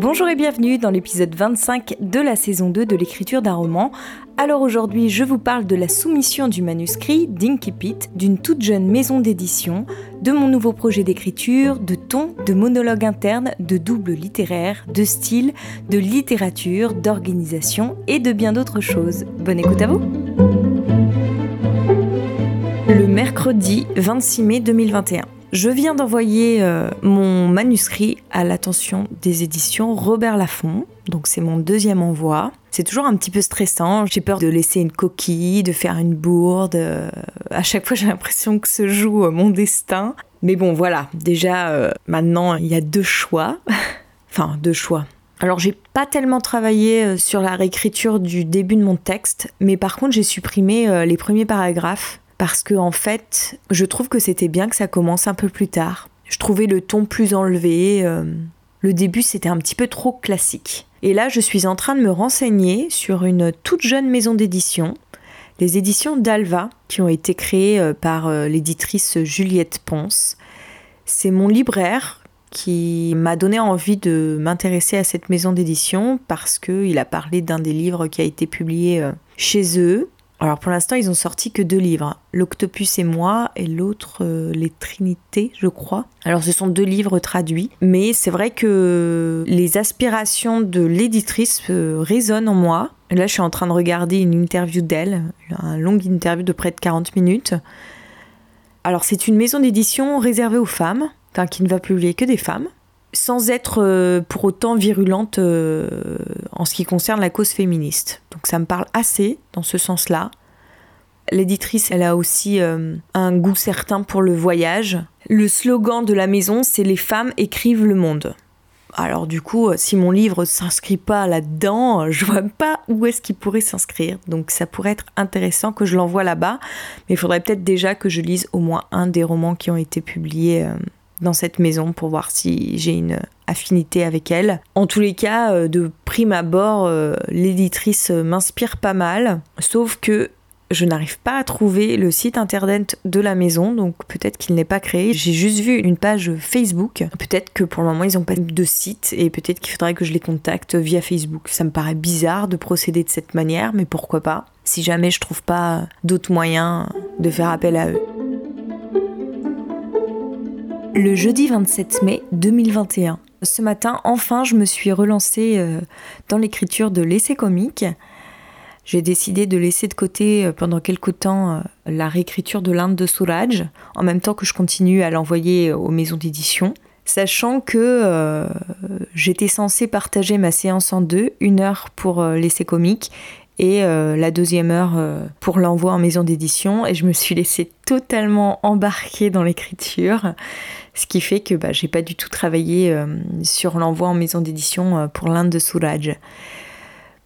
Bonjour et bienvenue dans l'épisode 25 de la saison 2 de l'écriture d'un roman. Alors aujourd'hui, je vous parle de la soumission du manuscrit d'Inky Pit, d'une toute jeune maison d'édition, de mon nouveau projet d'écriture, de ton, de monologue interne, de double littéraire, de style, de littérature, d'organisation et de bien d'autres choses. Bonne écoute à vous Le mercredi 26 mai 2021. Je viens d'envoyer euh, mon manuscrit à l'attention des éditions Robert Laffont. Donc c'est mon deuxième envoi. C'est toujours un petit peu stressant. J'ai peur de laisser une coquille, de faire une bourde. Euh, à chaque fois, j'ai l'impression que se joue euh, mon destin. Mais bon, voilà. Déjà, maintenant, il y a deux choix. enfin, deux choix. Alors j'ai pas tellement travaillé sur la réécriture du début de mon texte, mais par contre j'ai supprimé les premiers paragraphes parce que en fait, je trouve que c'était bien que ça commence un peu plus tard. Je trouvais le ton plus enlevé. Euh, le début, c'était un petit peu trop classique. Et là, je suis en train de me renseigner sur une toute jeune maison d'édition, les éditions d'Alva, qui ont été créées euh, par euh, l'éditrice Juliette Ponce. C'est mon libraire qui m'a donné envie de m'intéresser à cette maison d'édition parce qu'il a parlé d'un des livres qui a été publié chez eux alors pour l'instant, ils ont sorti que deux livres, L'Octopus et moi et l'autre euh, Les Trinités, je crois. Alors ce sont deux livres traduits, mais c'est vrai que les aspirations de l'éditrice euh, résonnent en moi. Là, je suis en train de regarder une interview d'elle, une longue interview de près de 40 minutes. Alors c'est une maison d'édition réservée aux femmes, qui ne va publier que des femmes sans être euh, pour autant virulente euh, en ce qui concerne la cause féministe. Donc ça me parle assez dans ce sens-là. L'éditrice, elle a aussi euh, un goût certain pour le voyage. Le slogan de la maison, c'est Les femmes écrivent le monde. Alors du coup, si mon livre s'inscrit pas là-dedans, je vois pas où est-ce qu'il pourrait s'inscrire. Donc ça pourrait être intéressant que je l'envoie là-bas, mais il faudrait peut-être déjà que je lise au moins un des romans qui ont été publiés dans cette maison pour voir si j'ai une affinité avec elle. En tous les cas, euh, de prime abord, euh, l'éditrice m'inspire pas mal, sauf que je n'arrive pas à trouver le site internet de la maison, donc peut-être qu'il n'est pas créé. J'ai juste vu une page Facebook. Peut-être que pour le moment ils n'ont pas de site et peut-être qu'il faudrait que je les contacte via Facebook. Ça me paraît bizarre de procéder de cette manière, mais pourquoi pas Si jamais je trouve pas d'autres moyens de faire appel à eux le jeudi 27 mai 2021. Ce matin, enfin, je me suis relancée euh, dans l'écriture de l'essai comique. J'ai décidé de laisser de côté euh, pendant quelque temps euh, la réécriture de l'Inde de Souraj, en même temps que je continue à l'envoyer aux maisons d'édition, sachant que j'étais censée partager ma séance en deux, une heure pour l'essai comique et la deuxième heure pour l'envoi en maison d'édition, et je me suis laissée totalement embarquer dans l'écriture. Ce qui fait que bah, j'ai pas du tout travaillé euh, sur l'envoi en maison d'édition euh, pour l'Inde de Souraj.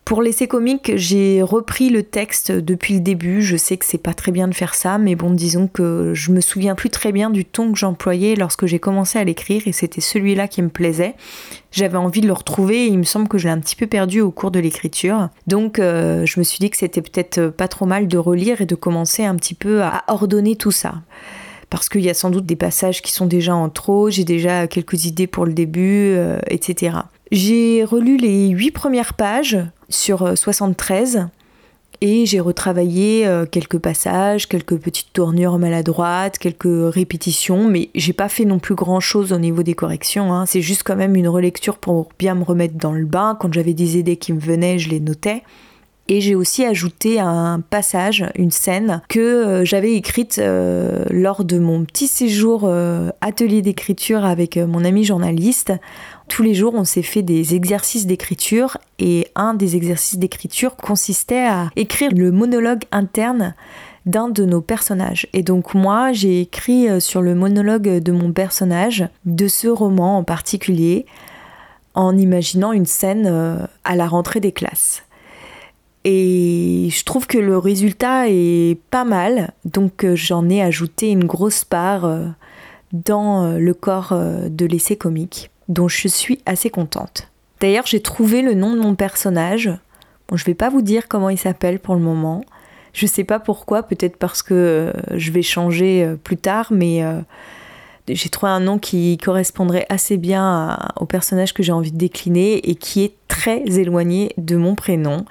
Pour l'essai comique, j'ai repris le texte depuis le début. Je sais que c'est pas très bien de faire ça, mais bon, disons que je me souviens plus très bien du ton que j'employais lorsque j'ai commencé à l'écrire et c'était celui-là qui me plaisait. J'avais envie de le retrouver et il me semble que je l'ai un petit peu perdu au cours de l'écriture. Donc euh, je me suis dit que c'était peut-être pas trop mal de relire et de commencer un petit peu à ordonner tout ça parce qu'il y a sans doute des passages qui sont déjà en trop, j'ai déjà quelques idées pour le début, euh, etc. J'ai relu les 8 premières pages sur 73 euh, et j'ai retravaillé euh, quelques passages, quelques petites tournures maladroites, quelques répétitions, mais j'ai pas fait non plus grand chose au niveau des corrections. Hein. C'est juste quand même une relecture pour bien me remettre dans le bain. Quand j'avais des idées qui me venaient, je les notais. Et j'ai aussi ajouté un passage, une scène que euh, j'avais écrite lors de mon petit séjour atelier d'écriture avec mon ami journaliste. Tous les jours, on s'est fait des exercices d'écriture et un des exercices d'écriture consistait à écrire le monologue interne d'un de nos personnages. Et donc moi, j'ai écrit sur le monologue de mon personnage, de ce roman en particulier, en imaginant une scène à la rentrée des classes. Et je trouve que le résultat est pas mal, donc euh, j'en ai ajouté une grosse part euh, dans euh, le corps de l'essai comique, dont je suis assez contente. D'ailleurs, j'ai trouvé le nom de mon personnage. Bon, je vais pas vous dire comment il s'appelle pour le moment. Je sais pas pourquoi, peut-être parce que je vais changer plus tard, mais j'ai trouvé un nom qui correspondrait assez bien au personnage que j'ai envie de décliner et qui est très éloigné de mon prénom,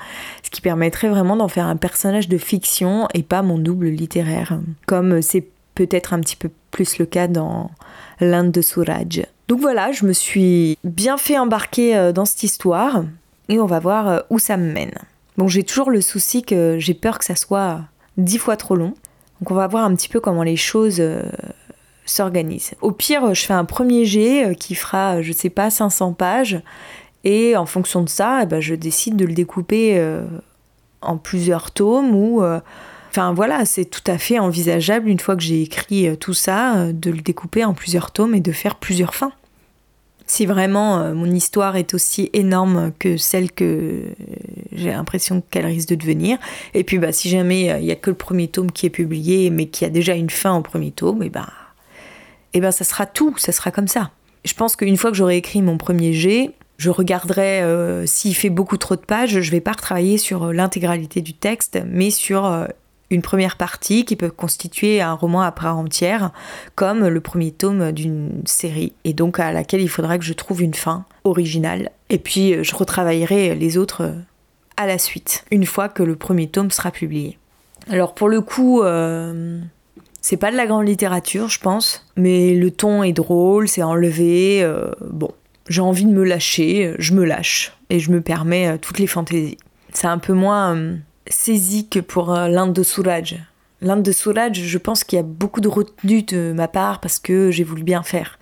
ce qui permettrait vraiment d'en faire un personnage de fiction et pas mon double littéraire, comme c'est peut-être un petit peu plus le cas dans l'Inde de Suraj. Donc voilà, je me suis bien fait embarquer euh, dans cette histoire et on va voir euh, où ça me mène. Bon, j'ai toujours le souci que j'ai peur que ça soit dix fois trop long. Donc on va voir un petit peu comment les choses euh, s'organisent. Au pire, je fais un premier jet qui fera, je sais pas, 500 pages. Et en fonction de ça, eh ben, je décide de le découper en plusieurs tomes ou Enfin voilà, c'est tout à fait envisageable une fois que j'ai écrit euh, tout ça, euh, de le découper en plusieurs tomes et de faire plusieurs fins. Si vraiment euh, mon histoire est aussi énorme que celle que j'ai l'impression qu'elle risque de devenir, et puis bah, si jamais il n'y a que le premier tome qui est publié, mais qui a déjà une fin au premier tome, et ben, et ben ça sera tout, ça sera comme ça. Je pense qu'une fois que j'aurai écrit mon premier jet, je regarderai s'il fait beaucoup trop de pages, je vais pas retravailler sur l'intégralité du texte, mais sur une première partie qui peut constituer un roman à part entière, comme le premier tome d'une série, et donc à laquelle il faudra que je trouve une fin originale. Et puis euh, je retravaillerai les autres euh, à la suite, une fois que le premier tome sera publié. Alors pour le coup, euh, c'est pas de la grande littérature, je pense, mais le ton est drôle, c'est enlevé. bon, j'ai envie de me lâcher, je me lâche et je me permets toutes les fantaisies. C'est un peu moins saisi que pour euh, l'Inde de Suraj. L'Inde de Suraj, je pense qu'il y a beaucoup de retenue de ma part parce que j'ai voulu bien faire.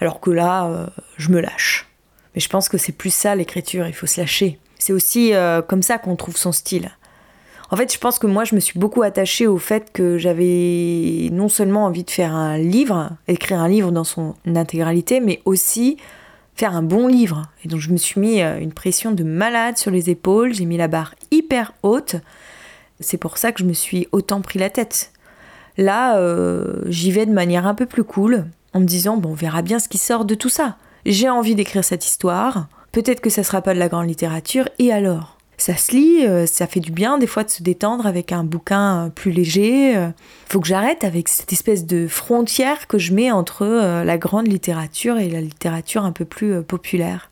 Alors que là, euh, je me lâche. Mais je pense que c'est plus ça l'écriture, il faut se lâcher. C'est aussi euh, comme ça qu'on trouve son style. En fait, je pense que moi, je me suis beaucoup attachée au fait que j'avais non seulement envie de faire un livre, écrire un livre dans son intégralité, mais aussi faire un bon livre. Et donc je me suis mis une pression de malade sur les épaules, j'ai mis la barre hyper haute. C'est pour ça que je me suis autant pris la tête. Là, euh, j'y vais de manière un peu plus cool, en me disant, bon, on verra bien ce qui sort de tout ça. J'ai envie d'écrire cette histoire, peut-être que ça sera pas de la grande littérature, et alors? Ça se lit, euh, ça fait du bien des fois de se détendre avec un bouquin euh, plus léger. Faut que j'arrête avec cette espèce de frontière que je mets entre la grande littérature et la littérature un peu plus populaire.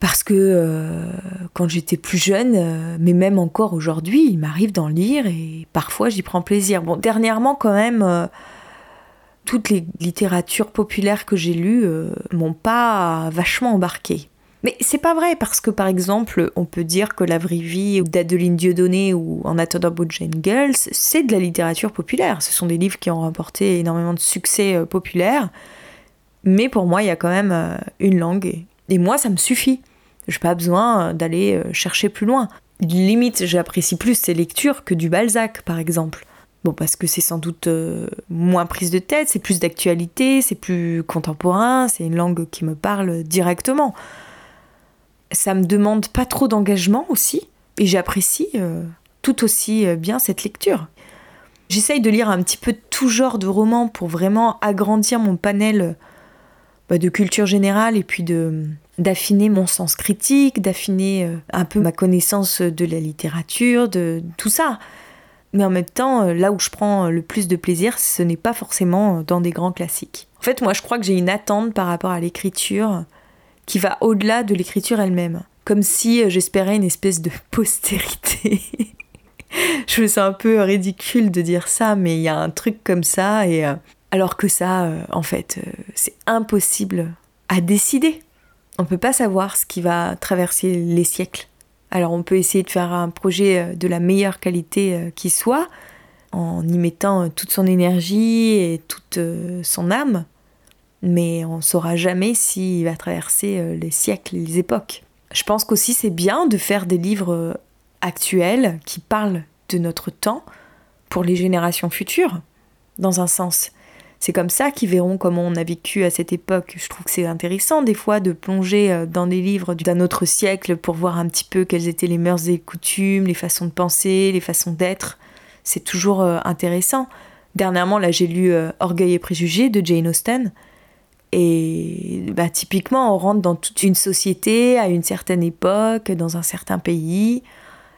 Parce que quand j'étais plus jeune, mais même encore aujourd'hui, il m'arrive d'en lire et parfois j'y prends plaisir. Bon, dernièrement quand même, toutes les littératures populaires que j'ai lues m'ont pas vachement embarqué. Mais c'est pas vrai parce que par exemple, on peut dire que La vraie vie d'Adeline Dieudonné ou En attendant Girls, c'est de la littérature populaire. Ce sont des livres qui ont remporté énormément de succès euh, populaire. Mais pour moi, il y a quand même euh, une langue. Et moi, ça me suffit. J'ai pas besoin euh, d'aller chercher plus loin. Limite, j'apprécie plus ces lectures que du Balzac, par exemple. Bon, parce que c'est sans doute moins prise de tête, c'est plus d'actualité, c'est plus contemporain, c'est une langue qui me parle directement ça me demande pas trop d'engagement aussi, et j'apprécie euh, tout aussi euh, bien cette lecture. J'essaye de lire un petit peu tout genre de romans pour vraiment agrandir mon panel bah, de culture générale et puis de d'affiner mon sens critique, d'affiner euh, un peu ma connaissance de la littérature, de tout ça. Mais en même temps, là où je prends le plus de plaisir, ce n'est pas forcément dans des grands classiques. En fait, moi, je crois que j'ai une attente par rapport à l'écriture qui va au-delà de l'écriture elle-même. Comme si euh, j'espérais une espèce de postérité. je me sens un peu ridicule de dire ça, mais il y a un truc comme ça, et euh, alors que ça, euh, en fait, c'est impossible à décider. On ne peut pas savoir ce qui va traverser les siècles. Alors on peut essayer de faire un projet de la meilleure qualité qui soit, en y mettant toute son énergie et toute son âme, mais on ne saura jamais s'il va traverser euh, les siècles et les époques. Je pense qu'aussi c'est bien de faire des livres euh, actuels qui parlent de notre temps pour les générations futures, dans un sens. C'est comme ça qu'ils verront comment on a vécu à cette époque. Je trouve que c'est intéressant des fois de plonger euh, dans des livres d'un autre siècle pour voir un petit peu quelles étaient les mœurs et les coutumes, les façons de penser, les façons d'être. C'est toujours intéressant. Dernièrement, là, j'ai lu Orgueil et préjugés de Jane Austen. Et bah, typiquement, on rentre dans toute une société à une certaine époque, dans un certain pays,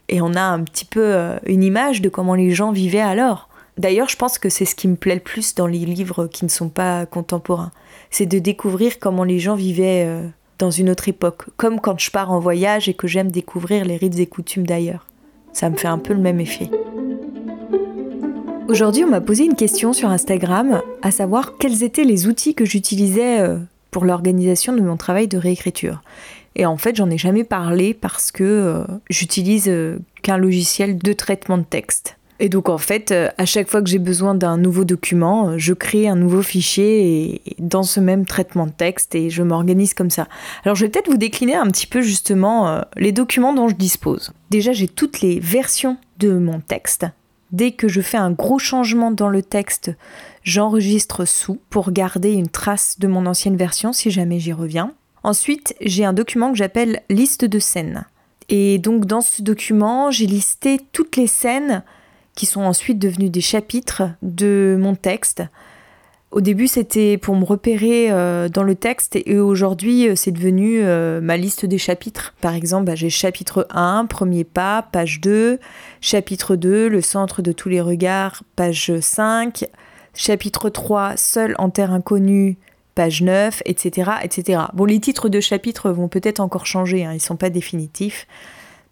et on a un petit peu euh, une image de comment les gens vivaient alors. D'ailleurs, je pense que c'est ce qui me plaît le plus dans les livres qui ne sont pas contemporains. C'est de découvrir comment les gens vivaient euh, dans une autre époque. Comme quand je pars en voyage et que j'aime découvrir les rites et coutumes d'ailleurs. Ça me fait un peu le même effet. Aujourd'hui, on m'a posé une question sur Instagram, à savoir quels étaient les outils que j'utilisais euh, pour l'organisation de mon travail de réécriture. Et en fait, j'en ai jamais parlé parce que euh, j'utilise qu'un logiciel de traitement de texte. Et donc en fait, à chaque fois que j'ai besoin d'un nouveau document, je crée un nouveau fichier dans ce même traitement de texte et je m'organise comme ça. Alors je vais peut-être vous décliner un petit peu justement les documents dont je dispose. Déjà, j'ai toutes les versions de mon texte Dès que je fais un gros changement dans le texte, j'enregistre sous pour garder une trace de mon ancienne version si jamais j'y reviens. Ensuite, j'ai un document que j'appelle liste de scènes. Et donc dans ce document, j'ai listé toutes les scènes qui sont ensuite devenues des chapitres de mon texte au début, c'était pour me repérer euh, dans le texte et aujourd'hui, euh, c'est devenu euh, ma liste des chapitres. Par exemple, bah, j'ai chapitre 1, premier pas, page 2, chapitre 2, le centre de tous les regards, page 5, chapitre 3, seul en terre inconnue, page 9, etc., etc. Bon, les titres de chapitres vont peut-être encore changer, hein, ils ne sont pas définitifs.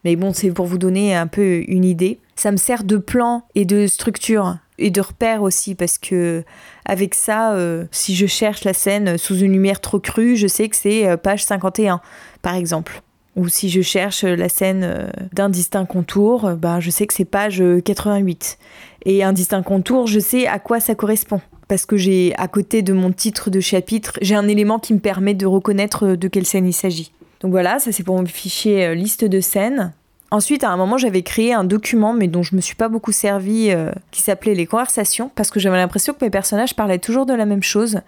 Mais bon, c'est pour vous donner un peu une idée. Ça me sert de plan et de structure et de repère aussi parce que avec ça, euh, si je cherche la scène sous une lumière trop crue, je sais que c'est euh, page 51 par exemple. Ou si je cherche la scène euh, d'un distinct contour, bah, je sais que c'est page 88. Et un distinct contour, je sais à quoi ça correspond. Parce que j'ai, à côté de mon titre de chapitre, j'ai un élément qui me permet de reconnaître de quelle scène il s'agit. Donc voilà, ça c'est pour mon fichier liste de scènes. Ensuite, à un moment, j'avais créé un document, mais dont je me suis pas beaucoup servi, euh, qui s'appelait les conversations, parce que j'avais l'impression que mes personnages parlaient toujours de la même chose.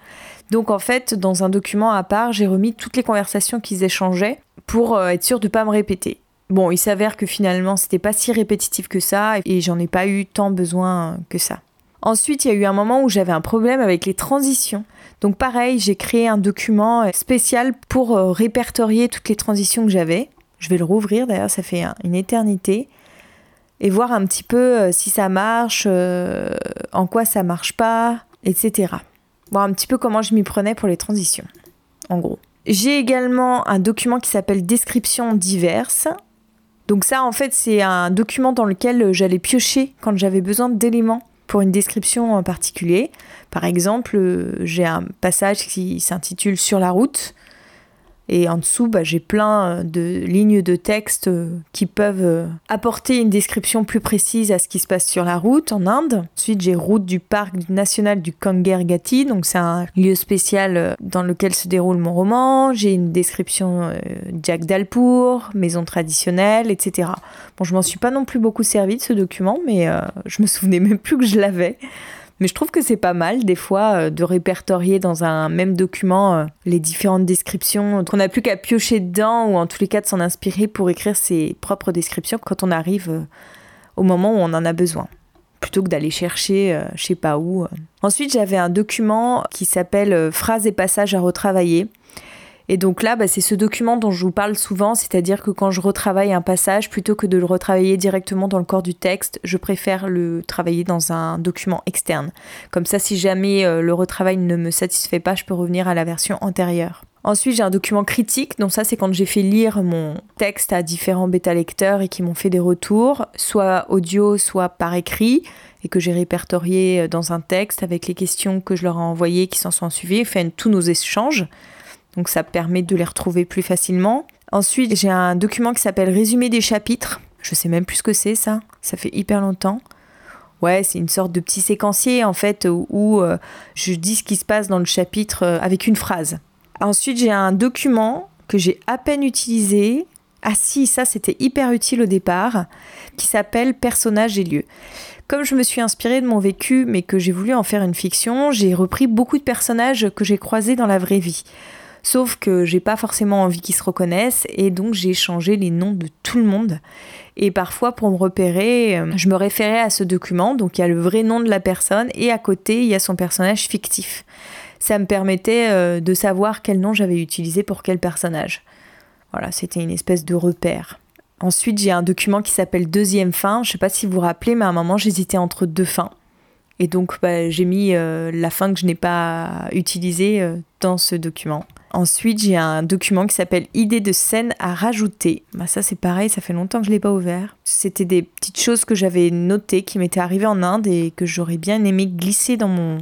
Donc en fait, dans un document à part, j'ai remis toutes les conversations qu'ils échangeaient pour euh, être sûr de pas me répéter. Bon, il s'avère que finalement, c'était pas si répétitif que ça, et j'en ai pas eu tant besoin que ça. Ensuite, il y a eu un moment où j'avais un problème avec les transitions. Donc pareil, j'ai créé un document spécial pour euh, répertorier toutes les transitions que j'avais. Je vais le rouvrir d'ailleurs, ça fait une éternité. Et voir un petit peu euh, si ça marche, euh, en quoi ça marche pas, etc. Voir un petit peu comment je m'y prenais pour les transitions, en gros. J'ai également un document qui s'appelle Description diverses. Donc ça, en fait, c'est un document dans lequel j'allais piocher quand j'avais besoin d'éléments pour une description en particulier. Par exemple, euh, j'ai un passage qui s'intitule Sur la route. Et en dessous, bah, j'ai plein euh, de lignes de texte euh, qui peuvent euh, apporter une description plus précise à ce qui se passe sur la route en Inde. Ensuite, j'ai route du parc national du Kangar Ghati, donc c'est un lieu spécial dans lequel se déroule mon roman. J'ai une description Jack Dalpour, maison traditionnelle, etc. Bon, je m'en suis pas non plus beaucoup servi de ce document, mais je me souvenais même plus que je l'avais. Mais je trouve que c'est pas mal des fois euh, de répertorier dans un même document euh, les différentes descriptions, qu'on n'a plus qu'à piocher dedans ou en tous les cas de s'en inspirer pour écrire ses propres descriptions quand on arrive euh, au moment où on en a besoin plutôt que d'aller chercher je sais pas où. Ensuite, j'avais un document qui s'appelle Phrases et passages à retravailler et donc là, bah, c'est ce document dont je vous parle souvent, c'est-à-dire que quand je retravaille un passage, plutôt que de le retravailler directement dans le corps du texte, je préfère le travailler dans un document externe. Comme ça, si jamais euh, le retravail ne me satisfait pas, je peux revenir à la version antérieure. Ensuite, j'ai un document critique, donc ça c'est quand j'ai fait lire mon texte à différents bêta-lecteurs et qui m'ont fait des retours, soit audio, soit par écrit, et que j'ai répertorié euh, dans un texte avec les questions que je leur ai envoyées qui s'en sont suivies, fait tous nos échanges. Donc ça permet de les retrouver plus facilement. Ensuite, j'ai un document qui s'appelle Résumé des chapitres. Je sais même plus ce que c'est ça. Ça fait hyper longtemps. Ouais, c'est une sorte de petit séquencier en fait où, euh, je dis ce qui se passe dans le chapitre euh, avec une phrase. Ensuite, j'ai un document que j'ai à peine utilisé. Ah si, ça c'était hyper utile au départ, qui s'appelle Personnages et lieux. Comme je me suis inspirée de mon vécu, mais que j'ai voulu en faire une fiction, j'ai repris beaucoup de personnages que j'ai croisés dans la vraie vie. Sauf que j'ai pas forcément envie qu'ils se reconnaissent et donc j'ai changé les noms de tout le monde. Et parfois, pour me repérer, euh, je me référais à ce document. Donc il y a le vrai nom de la personne et à côté, il y a son personnage fictif. Ça me permettait euh, de savoir quel nom j'avais utilisé pour quel personnage. Voilà, c'était une espèce de repère. Ensuite, j'ai un document qui s'appelle Deuxième fin. Je sais pas si vous vous rappelez, mais à un moment, j'hésitais entre deux fins. Et donc, bah, j'ai mis euh, la fin que je n'ai pas utilisée dans ce document. Ensuite, j'ai un document qui s'appelle Idées de scène à rajouter. Bah, ça, c'est pareil, ça fait longtemps que je ne l'ai pas ouvert. C'était des petites choses que j'avais notées qui m'étaient arrivées en Inde et que j'aurais bien aimé glisser dans mon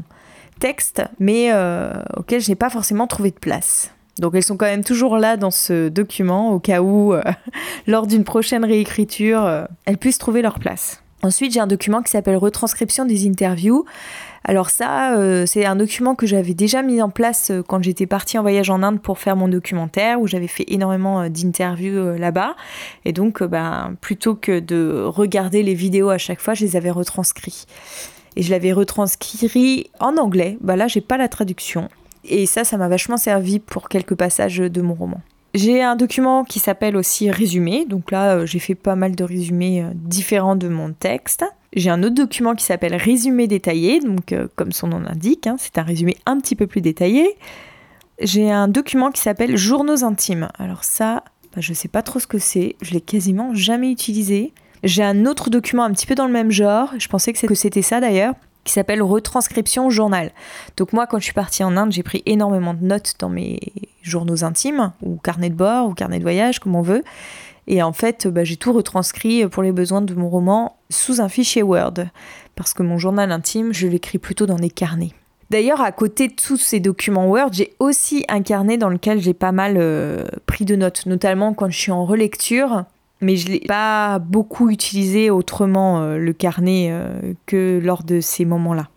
texte, mais euh, auxquelles je n'ai pas forcément trouvé de place. Donc elles sont quand même toujours là dans ce document au cas où, lors d'une prochaine réécriture, elles puissent trouver leur place. Ensuite, j'ai un document qui s'appelle Retranscription des interviews. Alors ça, euh, c'est un document que j'avais déjà mis en place euh, quand j'étais partie en voyage en Inde pour faire mon documentaire, où j'avais fait énormément euh, d'interviews là-bas. Et donc, ben, plutôt que de regarder les vidéos à chaque fois, je les avais retranscrits. Et je l'avais retranscrit en anglais. Bah là, j'ai pas la traduction. Et ça, ça m'a vachement servi pour quelques passages de mon roman. J'ai un document qui s'appelle aussi résumé, donc là j'ai fait pas mal de résumés différents de mon texte. J'ai un autre document qui s'appelle résumé détaillé, donc euh, comme son nom l'indique, hein, c'est un résumé un petit peu plus détaillé. J'ai un document qui s'appelle journaux intimes. Alors ça, bah, je sais pas trop ce que c'est, je l'ai quasiment jamais utilisé. J'ai un autre document un petit peu dans le même genre, je pensais que c'était ça d'ailleurs, qui s'appelle retranscription journal. Donc moi, quand je suis partie en Inde, j'ai pris énormément de notes dans mes journaux intimes, ou carnet de bord, ou carnet de voyage, comme on veut. Et en fait, bah, j'ai tout retranscrit pour les besoins de mon roman sous un fichier Word. Parce que mon journal intime, je l'écris plutôt dans des carnets. D'ailleurs, à côté de tous ces documents Word, j'ai aussi un carnet dans lequel j'ai pas mal euh, pris de notes, notamment quand je suis en relecture mais je l'ai pas beaucoup utilisé autrement euh, le carnet euh, que lors de ces moments-là.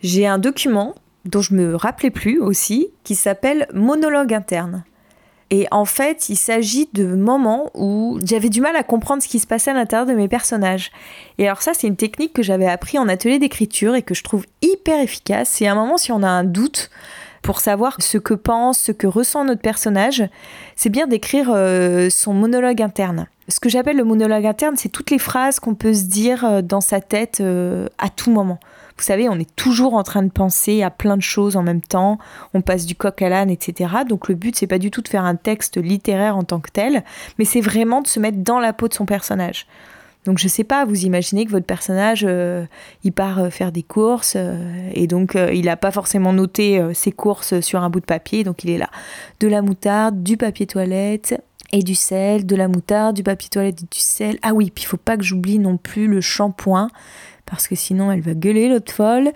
J'ai un document dont je me rappelais plus aussi qui s'appelle monologue interne. Et en fait, il s'agit de moments où j'avais du mal à comprendre ce qui se passait à l'intérieur de mes personnages. Et alors ça, c'est une technique que j'avais appris en atelier d'écriture et que je trouve hyper efficace. C'est un moment si on a un doute, pour savoir ce que pense, ce que ressent notre personnage, c'est bien d'écrire euh, son monologue interne. Ce que j'appelle le monologue interne, c'est toutes les phrases qu'on peut se dire euh, dans sa tête euh, à tout moment. Vous savez, on est toujours en train de penser à plein de choses en même temps, on passe du coq à l'âne, etc. Donc le but, c'est pas du tout de faire un texte littéraire en tant que tel, mais c'est vraiment de se mettre dans la peau de son personnage. Donc je sais pas, vous imaginez que votre personnage, euh, il part euh, faire des courses euh, et donc il n'a pas forcément noté ses courses sur un bout de papier, donc il est là. De la moutarde, du papier toilette et du sel, de la moutarde, du papier toilette et du sel. Ah oui, puis il faut pas que j'oublie non plus le shampoing parce que sinon elle va gueuler l'autre folle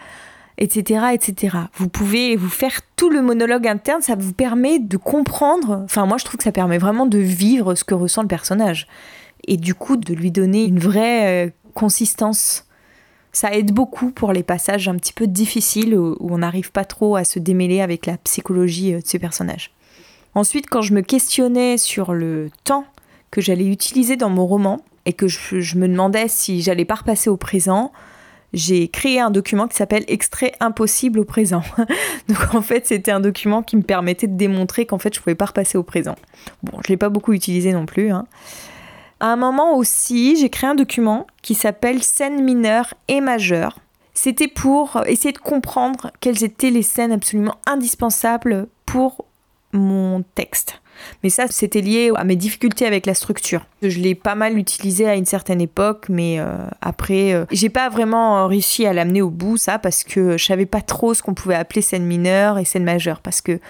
etc., etc. Vous pouvez vous faire tout le monologue interne, ça vous permet de comprendre, enfin moi je trouve que ça permet vraiment de vivre ce que ressent le personnage et du coup de lui donner une vraie euh, consistance. Ça aide beaucoup pour les passages un petit peu difficiles où, on n'arrive pas trop à se démêler avec la psychologie euh, de ce personnage. Ensuite, quand je me questionnais sur le temps que j'allais utiliser dans mon roman et que je, me demandais si j'allais pas repasser au présent, j'ai créé un document qui s'appelle Extrait impossible au présent. Donc en fait, c'était un document qui me permettait de démontrer qu'en fait, je pouvais pas repasser au présent. Bon, je l'ai pas beaucoup utilisé non plus. Hein. À un moment aussi, j'ai créé un document qui s'appelle scènes mineures et majeures. C'était pour essayer de comprendre quelles étaient les scènes absolument indispensables pour mon texte. Mais ça, c'était lié à mes difficultés avec la structure. Je l'ai pas mal utilisé à une certaine époque, mais euh, après, euh, j'ai pas vraiment réussi à l'amener au bout, ça, parce que je savais pas trop ce qu'on pouvait appeler scène mineure et scène majeure. Parce que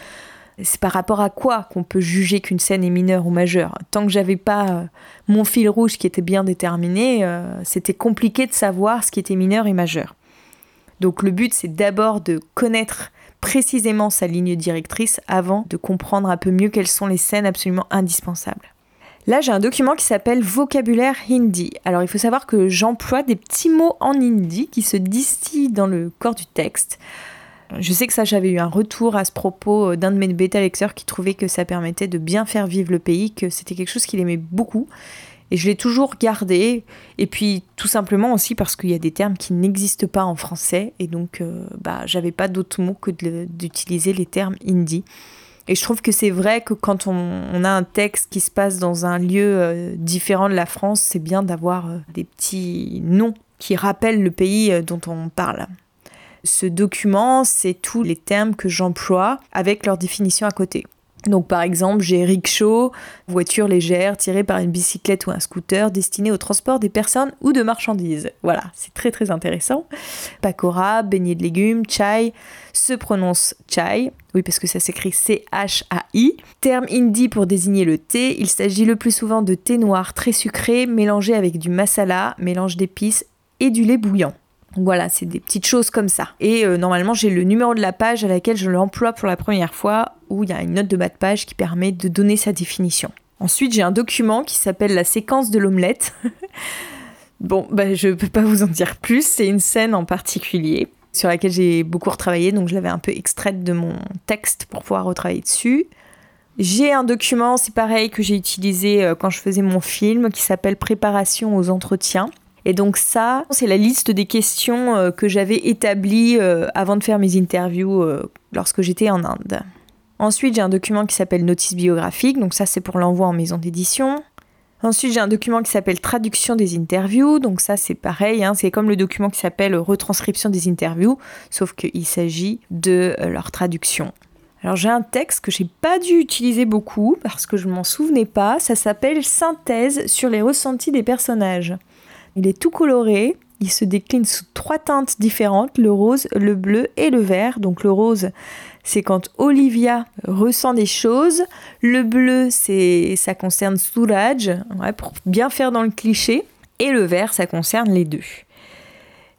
c'est par rapport à quoi qu'on peut juger qu'une scène est mineure ou majeure? Tant que j'avais pas euh, mon fil rouge qui était bien déterminé, euh, c'était compliqué de savoir ce qui était mineur et majeur. Donc le but c'est d'abord de connaître précisément sa ligne directrice avant de comprendre un peu mieux quelles sont les scènes absolument indispensables. Là, j'ai un document qui s'appelle Vocabulaire Hindi. Alors, il faut savoir que j'emploie des petits mots en hindi qui se distillent dans le corps du texte. Je sais que ça, j'avais eu un retour à ce propos euh, d'un de mes bêta-lecteurs qui trouvait que ça permettait de bien faire vivre le pays, que c'était quelque chose qu'il aimait beaucoup. Et je l'ai toujours gardé. Et puis, tout simplement aussi parce qu'il y a des termes qui n'existent pas en français. Et donc, euh, bah, j'avais pas d'autres mots que d'utiliser les termes hindi. Et je trouve que c'est vrai que quand on, a un texte qui se passe dans un lieu euh, différent de la France, c'est bien d'avoir des petits noms qui rappellent le pays dont on parle. Ce document, c'est tous les termes que j'emploie avec leur définition à côté. Donc par exemple, j'ai rickshaw, voiture légère tirée par une bicyclette ou un scooter destiné au transport des personnes ou de marchandises. Voilà, c'est très très intéressant. Pakora, beignet de légumes, chai, se prononce chai, oui parce que ça s'écrit C-H-A-I. Terme hindi pour désigner le thé, il s'agit le plus souvent de thé noir très sucré mélangé avec du masala, mélange d'épices et du lait bouillant. Voilà, c'est des petites choses comme ça. Et euh, normalement, j'ai le numéro de la page à laquelle je l'emploie pour la première fois, où il y a une note de bas de page qui permet de donner sa définition. Ensuite, j'ai un document qui s'appelle la séquence de l'omelette. bon, bah, je ne peux pas vous en dire plus, c'est une scène en particulier sur laquelle j'ai beaucoup retravaillé, donc je l'avais un peu extraite de mon texte pour pouvoir retravailler dessus. J'ai un document, c'est pareil, que j'ai utilisé euh, quand je faisais mon film, qui s'appelle Préparation aux entretiens. Et donc ça, c'est la liste des questions euh, que j'avais établies euh, avant de faire mes interviews euh, lorsque j'étais en Inde. Ensuite, j'ai un document qui s'appelle notice biographique, donc ça c'est pour l'envoi en maison d'édition. Ensuite, j'ai un document qui s'appelle traduction des interviews, donc ça c'est pareil, hein, c'est comme le document qui s'appelle retranscription des interviews, sauf qu'il s'agit de leur traduction. Alors j'ai un texte que j'ai pas dû utiliser beaucoup parce que je m'en souvenais pas, ça s'appelle synthèse sur les ressentis des personnages. Il est tout coloré, il se décline sous trois teintes différentes, le rose, le bleu et le vert. Donc le rose, c'est quand Olivia ressent des choses. Le bleu, c'est ça concerne Suraj, pour bien faire dans le cliché. Et le vert, ça concerne les deux.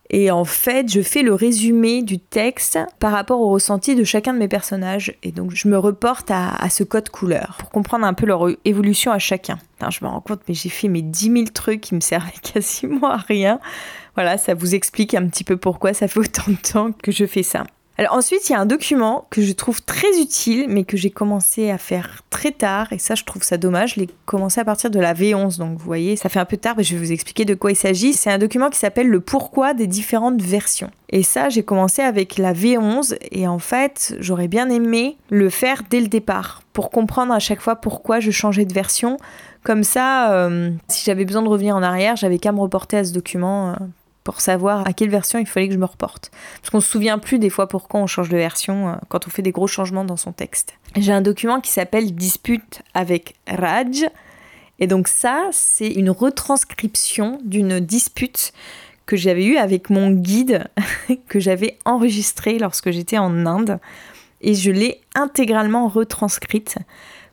Et en fait, je fais le résumé du texte par rapport au ressenti de chacun de mes personnages. Et donc, je me reporte à, ce code couleur pour comprendre un peu leur évolution à chacun. je me rends compte, mais j'ai fait mes 10 000 trucs qui me servaient quasiment à rien. Voilà, ça vous explique un petit peu pourquoi ça fait autant de temps que je fais ça. Ensuite, il y a un document que je trouve très utile, mais que j'ai commencé à faire très tard, et ça, je trouve ça dommage. Je l'ai commencé à partir de la V11, donc vous voyez, ça fait un peu tard, mais je vais vous expliquer de quoi il s'agit. C'est un document qui s'appelle le pourquoi des différentes versions. Et ça, j'ai commencé avec la V11, et en fait, j'aurais bien aimé le faire dès le départ, pour comprendre à chaque fois pourquoi je changeais de version. Comme ça, euh, si j'avais besoin de revenir en arrière, j'avais qu'à me reporter à ce document euh, pour savoir à quelle version il fallait que je me reporte. Parce qu'on se souvient plus des fois pourquoi on change de version euh, quand on fait des gros changements dans son texte. J'ai un document qui s'appelle Dispute avec Raj. Et donc ça, c'est une retranscription d'une dispute que j'avais eue avec mon guide que j'avais enregistré lorsque j'étais en Inde. Et je l'ai intégralement retranscrite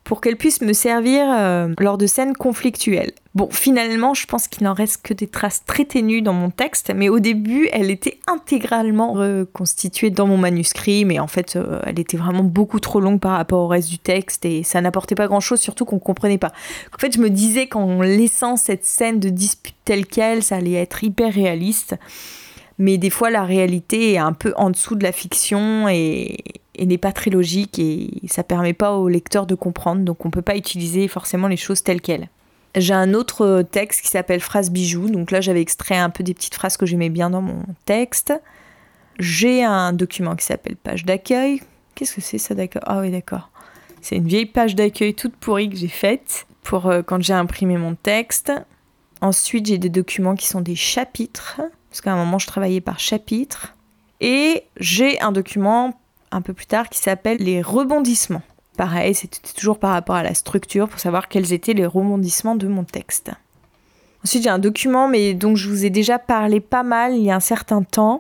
pour qu'elle puisse me servir euh, lors de scènes conflictuelles. Bon, finalement, je pense qu'il n'en reste que des traces très ténues dans mon texte, mais au début, elle était intégralement reconstituée dans mon manuscrit, mais en fait, euh, elle était vraiment beaucoup trop longue par rapport au reste du texte et ça n'apportait pas grand-chose, surtout qu'on ne comprenait pas. En fait, je me disais qu'en laissant cette scène de dispute telle qu'elle, ça allait être hyper réaliste mais des fois la réalité est un peu en dessous de la fiction et, et n'est pas très logique et ça permet pas au lecteur de comprendre, donc on peut pas utiliser forcément les choses telles quelles. J'ai un autre texte qui s'appelle Phrase bijou, donc là j'avais extrait un peu des petites phrases que j'aimais bien dans mon texte. J'ai un document qui s'appelle Page d'accueil. Qu'est-ce que c'est ça d'accueil? Ah oui d'accord. C'est une vieille page d'accueil toute pourrie que j'ai faite pour euh, quand j'ai imprimé mon texte. Ensuite j'ai des documents qui sont des chapitres, parce qu'à un moment je travaillais par chapitre. Et j'ai un document un peu plus tard qui s'appelle les rebondissements. Pareil, c'était toujours par rapport à la structure pour savoir quels étaient les rebondissements de mon texte. Ensuite, j'ai un document, mais dont je vous ai déjà parlé pas mal il y a un certain temps,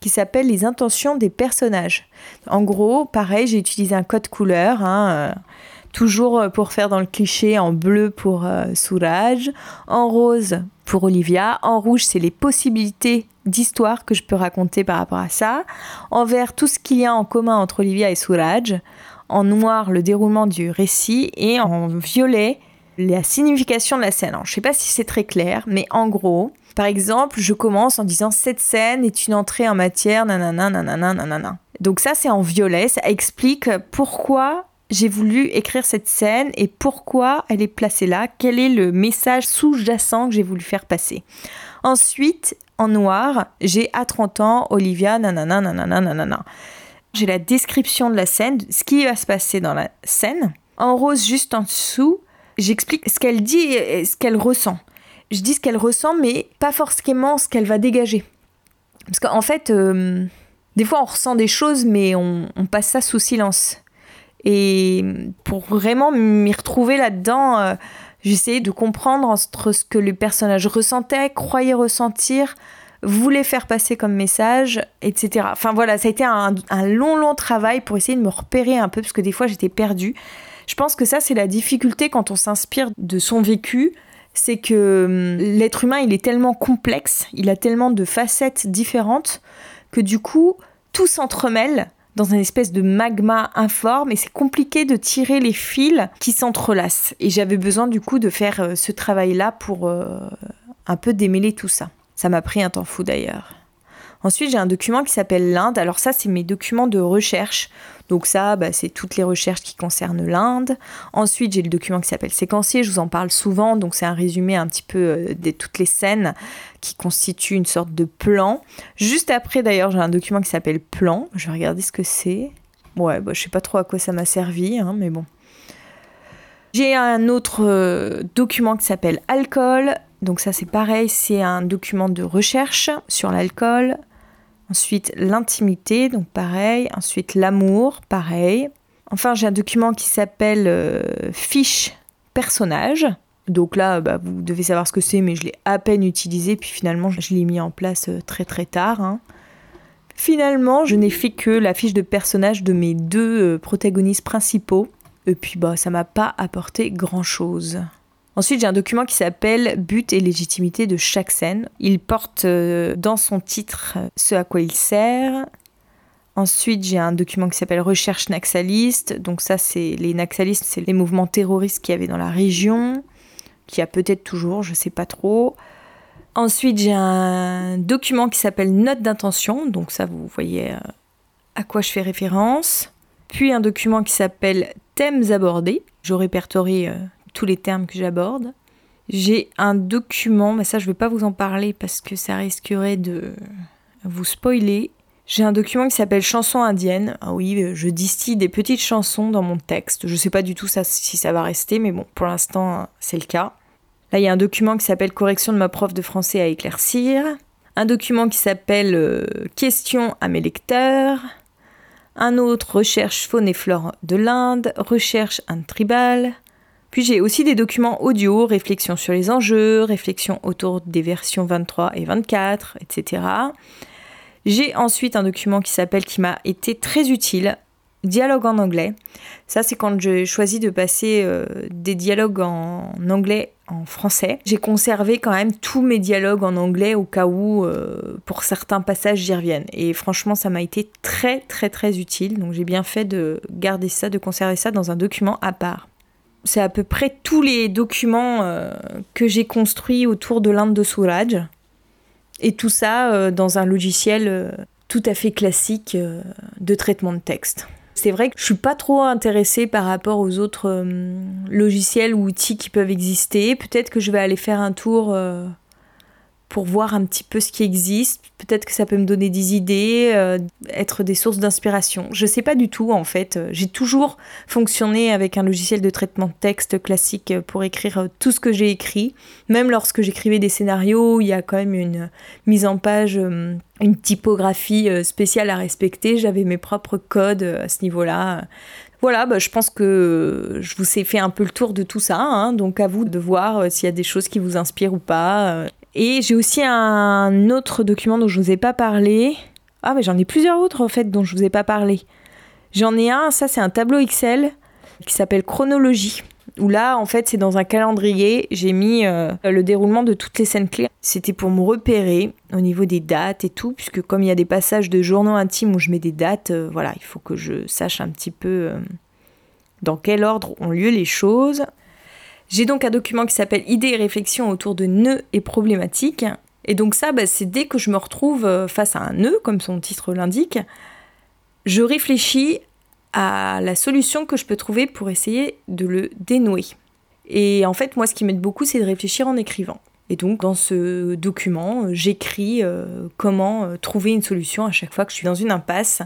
qui s'appelle les intentions des personnages. En gros, pareil, j'ai utilisé un code couleur, hein, euh, toujours pour faire dans le cliché en bleu pour euh, en rose pour Olivia, en rouge c'est les possibilités d'histoire que je peux raconter par rapport à ça. En vert, tout ce qu'il y a en commun entre Olivia et Suraj. En noir, le déroulement du récit. Et en violet, la signification de la scène. je ne sais pas si c'est très clair, mais en gros, par exemple, je commence en disant cette scène est une entrée en matière, nanana, nanana, nanana. Donc ça, c'est en violet. Ça explique pourquoi j'ai voulu écrire cette scène et pourquoi elle est placée là, quel est le message sous-jacent que j'ai voulu faire passer. Ensuite, en noir, j'ai à 30 ans, Olivia, nanana, nanana, nanana. J'ai la description de la scène, ce qui va se passer dans la scène. En rose, juste en dessous, j'explique ce qu'elle dit et ce qu'elle ressent. Je dis ce qu'elle ressent, mais pas forcément ce qu'elle va dégager. Parce qu'en fait, euh, des fois, on ressent des choses, mais on, passe ça sous silence. Et pour vraiment m'y retrouver là-dedans, euh, j'essayais de comprendre entre ce que le personnage ressentait, croyait ressentir, voulait faire passer comme message, etc. Enfin voilà, ça a été un, un long, long travail pour essayer de me repérer un peu, parce que des fois j'étais perdue. Je pense que ça, c'est la difficulté quand on s'inspire de son vécu, c'est que hum, l'être humain, il est tellement complexe, il a tellement de facettes différentes, que du coup, tout s'entremêle dans une espèce de magma informe et c'est compliqué de tirer les fils qui s'entrelacent. Et j'avais besoin du coup de faire euh, ce travail-là pour euh, un peu démêler tout ça. Ça m'a pris un temps fou d'ailleurs. Ensuite, j'ai un document qui s'appelle l'Inde. Alors ça, c'est mes documents de recherche. Donc ça, bah, c'est toutes les recherches qui concernent l'Inde. Ensuite, j'ai le document qui s'appelle séquencier. Je vous en parle souvent. Donc c'est un résumé un petit peu euh, de toutes les scènes qui constituent une sorte de plan. Juste après, d'ailleurs, j'ai un document qui s'appelle plan. Je vais regarder ce que c'est. Ouais, bah, je sais pas trop à quoi ça m'a servi, hein, mais bon. J'ai un autre euh, document qui s'appelle alcool. Donc ça c'est pareil, c'est un document de recherche sur l'alcool. Ensuite, l'intimité, donc pareil. Ensuite, l'amour, pareil. Enfin, j'ai un document qui s'appelle euh, fiche personnage. Donc là, bah, vous devez savoir ce que c'est, mais je l'ai à peine utilisé, puis finalement, je l'ai mis en place euh, très très tard. Hein. Finalement, je n'ai fait que la fiche de personnage de mes deux euh, protagonistes principaux. Et puis, bah, ça m'a pas apporté grand-chose. Ensuite, j'ai un document qui s'appelle But et légitimité de chaque scène. Il porte euh, dans son titre euh, ce à quoi il sert. Ensuite, j'ai un document qui s'appelle Recherche naxaliste. Donc ça, c'est les naxalistes, c'est les mouvements terroristes qu'il y avait dans la région, qui a peut-être toujours, je ne sais pas trop. Ensuite, j'ai un document qui s'appelle Note d'intention. Donc ça, vous voyez euh, à quoi je fais référence. Puis un document qui s'appelle Thèmes abordés. Je répertorie les termes que j'aborde. J'ai un document, mais ça je ne vais pas vous en parler parce que ça risquerait de vous spoiler. J'ai un document qui s'appelle Chansons indiennes. Ah oui, je distille des petites chansons dans mon texte. Je ne sais pas du tout si ça va rester, mais bon, pour l'instant, c'est le cas. Là, il y a un document qui s'appelle Correction de ma prof de français à éclaircir. Un document qui s'appelle euh, Questions à mes lecteurs. Un autre, Recherche faune et flore de l'Inde. Recherche un tribal. Puis j'ai aussi des documents audio, réflexions sur les enjeux, réflexions autour des versions 23 et 24, etc. J'ai ensuite un document qui s'appelle, qui m'a été très utile, Dialogue en anglais. Ça, c'est quand j'ai choisi de passer euh, des dialogues en anglais en français. J'ai conservé quand même tous mes dialogues en anglais au cas où, euh, pour certains passages, j'y revienne. Et franchement, ça m'a été très, très, très utile. Donc, j'ai bien fait de garder ça, de conserver ça dans un document à part c'est à peu près tous les documents euh, que j'ai construits autour de l'Inde de Souraj. Et tout ça euh, dans un logiciel euh, tout à fait classique de traitement de texte. C'est vrai que je suis pas trop intéressée par rapport aux autres logiciels ou outils qui peuvent exister. Peut-être que je vais aller faire un tour pour voir un petit peu ce qui existe. Peut-être que ça peut me donner des idées, euh, être des sources d'inspiration. Je sais pas du tout en fait. J'ai toujours fonctionné avec un logiciel de traitement de texte classique pour écrire euh, tout ce que j'ai écrit. Même lorsque j'écrivais des scénarios, il y a quand même une mise en page, euh, une typographie spéciale à respecter. J'avais mes propres codes à ce niveau-là. Voilà, bah, je pense que je vous ai fait un peu le tour de tout ça, hein. donc à vous de voir s'il y a des choses qui vous inspirent ou pas. Et j'ai aussi un autre document dont je ne vous ai pas parlé. Ah, mais j'en ai plusieurs autres en fait dont je ne vous ai pas parlé. J'en ai un, ça c'est un tableau Excel qui s'appelle Chronologie. Où là, en fait, c'est dans un calendrier, j'ai mis euh, le déroulement de toutes les scènes clés. C'était pour me repérer au niveau des dates et tout, puisque comme il y a des passages de journaux intimes où je mets des dates, euh, voilà, il faut que je sache un petit peu euh, dans quel ordre ont lieu les choses. J'ai donc un document qui s'appelle Idées et réflexions autour de nœuds et problématiques. Et donc ça, bah, c'est dès que je me retrouve euh, face à un nœud, comme son titre l'indique, je réfléchis à la solution que je peux trouver pour essayer de le dénouer. Et en fait, moi, ce qui m'aide beaucoup, c'est de réfléchir en écrivant. Et donc, dans ce document, euh, j'écris euh, comment trouver une solution à chaque fois que je suis dans une impasse.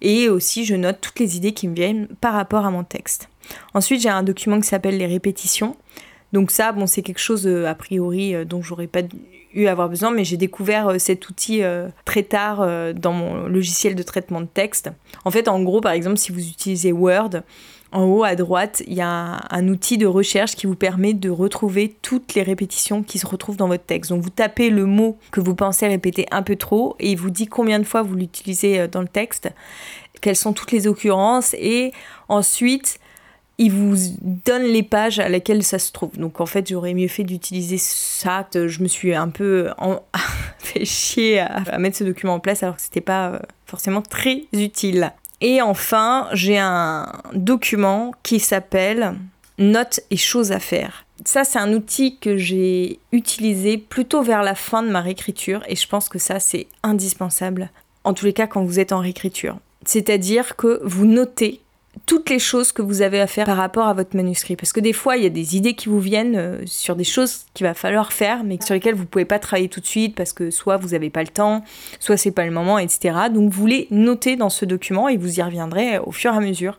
Et aussi, je note toutes les idées qui me viennent par rapport à mon texte. Ensuite, j'ai un document qui s'appelle les répétitions. Donc ça, bon, c'est quelque chose euh, a priori euh, dont j'aurais pas eu à avoir besoin, mais j'ai découvert euh, cet outil très tard dans mon logiciel de traitement de texte. En fait, en gros, par exemple, si vous utilisez Word, en haut à droite, il y a un, outil de recherche qui vous permet de retrouver toutes les répétitions qui se retrouvent dans votre texte. Donc vous tapez le mot que vous pensez répéter un peu trop et il vous dit combien de fois vous l'utilisez euh, dans le texte, quelles sont toutes les occurrences et ensuite il vous donne les pages à laquelle ça se trouve. Donc en fait, j'aurais mieux fait d'utiliser ça. Je me suis un peu fait chier à, mettre ce document en place alors que c'était pas euh, forcément très utile. Et enfin, j'ai un document qui s'appelle Notes et choses à faire. Ça, c'est un outil que j'ai utilisé plutôt vers la fin de ma réécriture et je pense que ça, c'est indispensable. En tous les cas, quand vous êtes en réécriture. C'est-à-dire que vous notez toutes les choses que vous avez à faire par rapport à votre manuscrit. Parce que des fois, il y a des idées qui vous viennent euh, sur des choses qu'il va falloir faire, mais sur lesquelles vous pouvez pas travailler tout de suite parce que soit vous n'avez pas le temps, soit c'est pas le moment, etc. Donc vous les notez dans ce document et vous y reviendrez au fur et à mesure.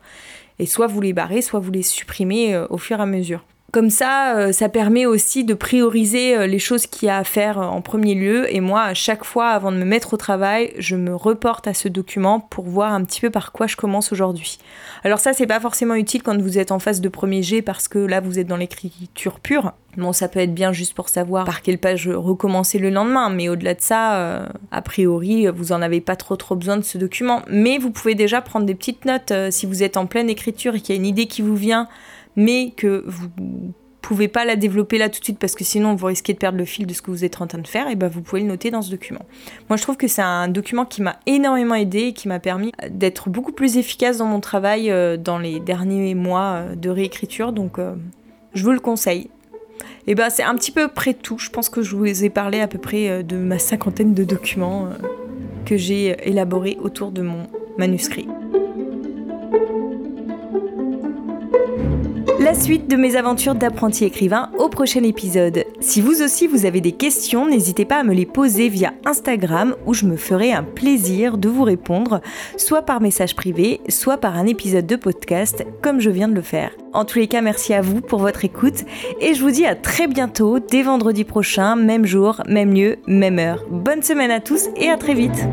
Et soit vous les barrez, soit vous les supprimez euh, au fur et à mesure. Comme ça, euh, ça permet aussi de prioriser euh, les choses qu'il y a à faire euh, en premier lieu. Et moi, à chaque fois, avant de me mettre au travail, je me reporte à ce document pour voir un petit peu par quoi je commence aujourd'hui. Alors ça, c'est pas forcément utile quand vous êtes en phase de premier jet parce que là, vous êtes dans l'écriture pure. Bon, ça peut être bien juste pour savoir par quelle page recommencer le lendemain, mais au-delà de ça, a priori, vous en avez pas trop trop besoin de ce document. Mais vous pouvez déjà prendre des petites notes si vous êtes en pleine écriture et qu'il y a une idée qui vous vient mais que vous pouvez pas la développer là tout de suite parce que sinon vous risquez de perdre le fil de ce que vous êtes en train de faire, et ben vous pouvez le noter dans ce document. Moi je trouve que c'est un document qui m'a énormément aidé et qui m'a permis d'être beaucoup plus efficace dans mon travail euh, dans les derniers mois euh, de réécriture, donc euh, je vous le conseille. Et ben c'est un petit peu près tout. Je pense que je vous ai parlé à peu près de ma cinquantaine de documents que j'ai élaborés autour de mon manuscrit. La suite de mes aventures d'apprenti écrivain au prochain épisode. Si vous aussi vous avez des questions, n'hésitez pas à me les poser via Instagram où je me ferai un plaisir de vous répondre, soit par message privé, soit par un épisode de podcast comme je viens de le faire. En tous les cas, merci à vous pour votre écoute et je vous dis à très bientôt, dès vendredi prochain, même jour, même lieu, même heure. Bonne semaine à tous et à très vite.